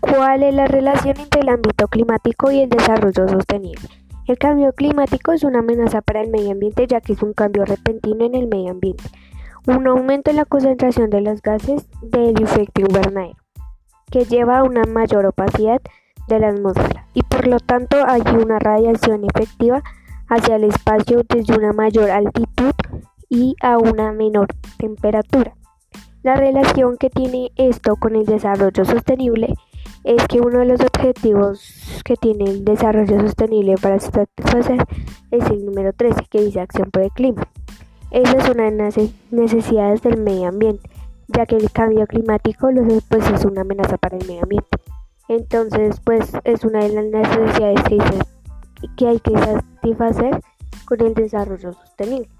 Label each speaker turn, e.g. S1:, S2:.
S1: ¿Cuál es la relación entre el ámbito climático y el desarrollo sostenible? El cambio climático es una amenaza para el medio ambiente ya que es un cambio repentino en el medio ambiente, un aumento en la concentración de los gases del efecto invernadero, que lleva a una mayor opacidad de la atmósfera y por lo tanto hay una radiación efectiva hacia el espacio desde una mayor altitud y a una menor temperatura. La relación que tiene esto con el desarrollo sostenible es que uno de los objetivos que tiene el desarrollo sostenible para satisfacer es el número 13, que dice acción por el clima. Esa es una de las necesidades del medio ambiente, ya que el cambio climático pues, es una amenaza para el medio ambiente. Entonces, pues es una de las necesidades que, que hay que satisfacer con el desarrollo sostenible.